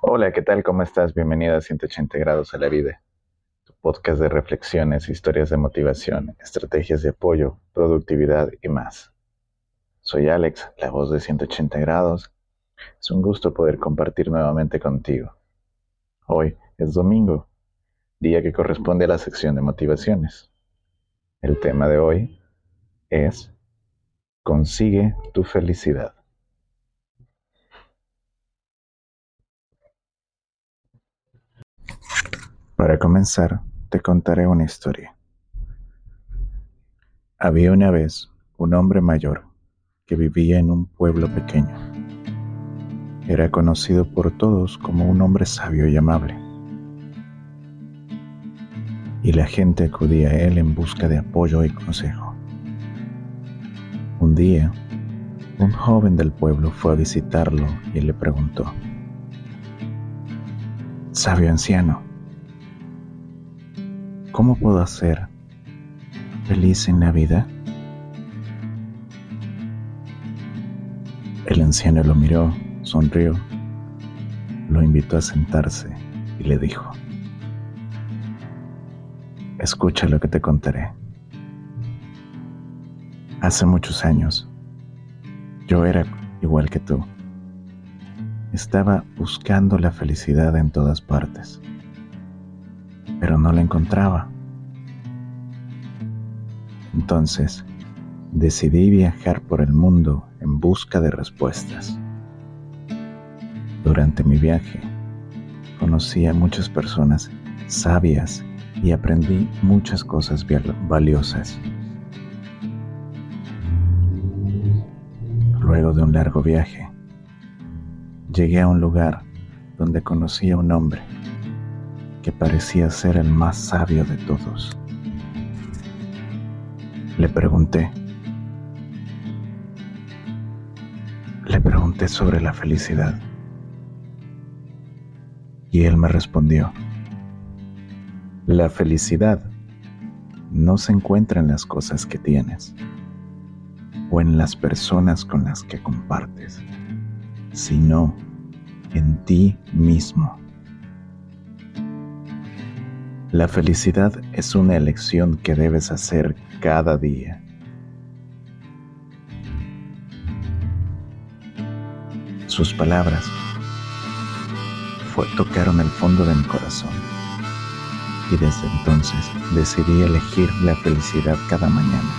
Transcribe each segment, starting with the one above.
Hola, ¿qué tal? ¿Cómo estás? Bienvenida a 180 grados a la vida, tu podcast de reflexiones, historias de motivación, estrategias de apoyo, productividad y más. Soy Alex, la voz de 180 grados. Es un gusto poder compartir nuevamente contigo. Hoy es domingo, día que corresponde a la sección de motivaciones. El tema de hoy es Consigue tu felicidad. Para comenzar, te contaré una historia. Había una vez un hombre mayor que vivía en un pueblo pequeño. Era conocido por todos como un hombre sabio y amable. Y la gente acudía a él en busca de apoyo y consejo. Un día, un joven del pueblo fue a visitarlo y le preguntó, Sabio anciano, ¿Cómo puedo hacer feliz en la vida? El anciano lo miró, sonrió, lo invitó a sentarse y le dijo, escucha lo que te contaré. Hace muchos años, yo era igual que tú. Estaba buscando la felicidad en todas partes pero no la encontraba. Entonces, decidí viajar por el mundo en busca de respuestas. Durante mi viaje, conocí a muchas personas sabias y aprendí muchas cosas valiosas. Luego de un largo viaje, llegué a un lugar donde conocí a un hombre que parecía ser el más sabio de todos. Le pregunté, le pregunté sobre la felicidad y él me respondió, la felicidad no se encuentra en las cosas que tienes o en las personas con las que compartes, sino en ti mismo. La felicidad es una elección que debes hacer cada día. Sus palabras tocaron el fondo de mi corazón y desde entonces decidí elegir la felicidad cada mañana.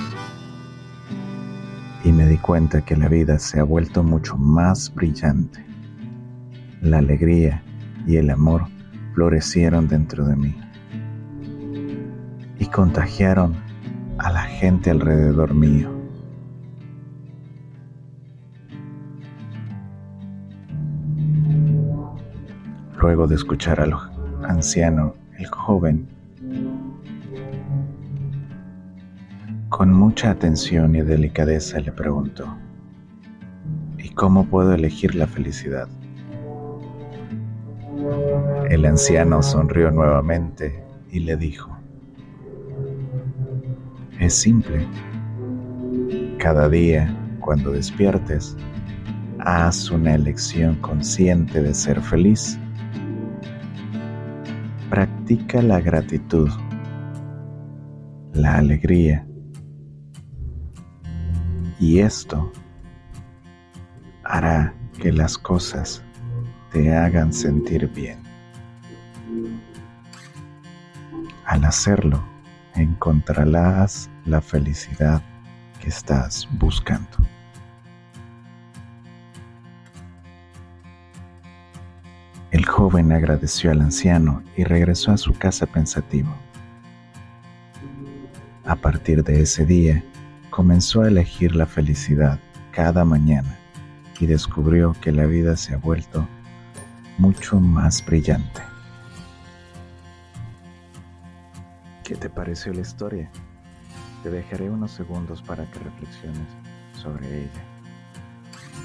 Y me di cuenta que la vida se ha vuelto mucho más brillante. La alegría y el amor florecieron dentro de mí contagiaron a la gente alrededor mío. Luego de escuchar al anciano, el joven, con mucha atención y delicadeza le preguntó, ¿y cómo puedo elegir la felicidad? El anciano sonrió nuevamente y le dijo, es simple. Cada día, cuando despiertes, haz una elección consciente de ser feliz. Practica la gratitud, la alegría. Y esto hará que las cosas te hagan sentir bien. Al hacerlo, encontrarás la felicidad que estás buscando. El joven agradeció al anciano y regresó a su casa pensativo. A partir de ese día, comenzó a elegir la felicidad cada mañana y descubrió que la vida se ha vuelto mucho más brillante. ¿Qué te pareció la historia? Te dejaré unos segundos para que reflexiones sobre ella.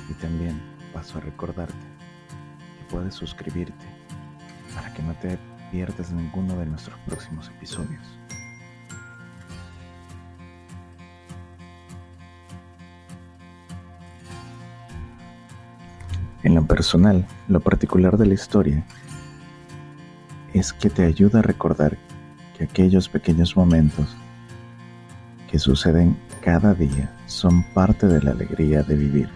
Y también paso a recordarte que puedes suscribirte para que no te pierdas ninguno de nuestros próximos episodios. En lo personal, lo particular de la historia es que te ayuda a recordar que aquellos pequeños momentos que suceden cada día son parte de la alegría de vivir.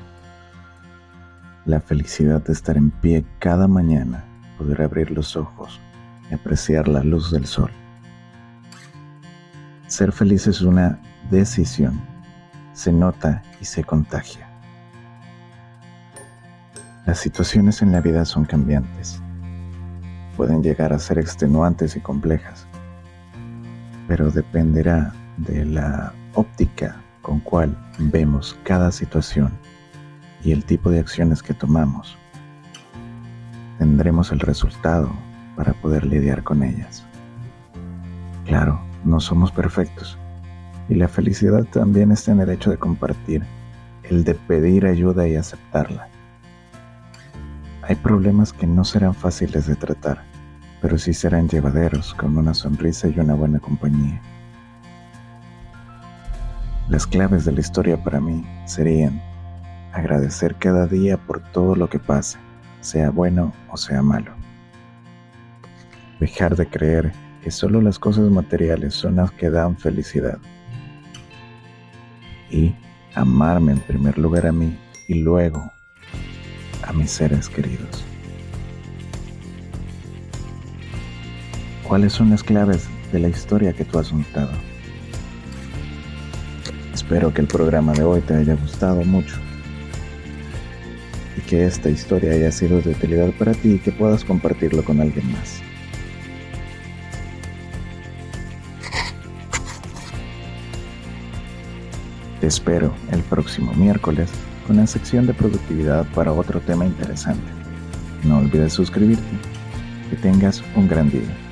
La felicidad de estar en pie cada mañana, poder abrir los ojos y apreciar la luz del sol. Ser feliz es una decisión, se nota y se contagia. Las situaciones en la vida son cambiantes. Pueden llegar a ser extenuantes y complejas, pero dependerá de la óptica con cual vemos cada situación y el tipo de acciones que tomamos, tendremos el resultado para poder lidiar con ellas. Claro, no somos perfectos y la felicidad también está en el hecho de compartir, el de pedir ayuda y aceptarla. Hay problemas que no serán fáciles de tratar, pero sí serán llevaderos con una sonrisa y una buena compañía. Las claves de la historia para mí serían agradecer cada día por todo lo que pasa, sea bueno o sea malo. Dejar de creer que solo las cosas materiales son las que dan felicidad. Y amarme en primer lugar a mí y luego a mis seres queridos. ¿Cuáles son las claves de la historia que tú has notado? Espero que el programa de hoy te haya gustado mucho y que esta historia haya sido de utilidad para ti y que puedas compartirlo con alguien más. Te espero el próximo miércoles con la sección de productividad para otro tema interesante. No olvides suscribirte. Que tengas un gran día.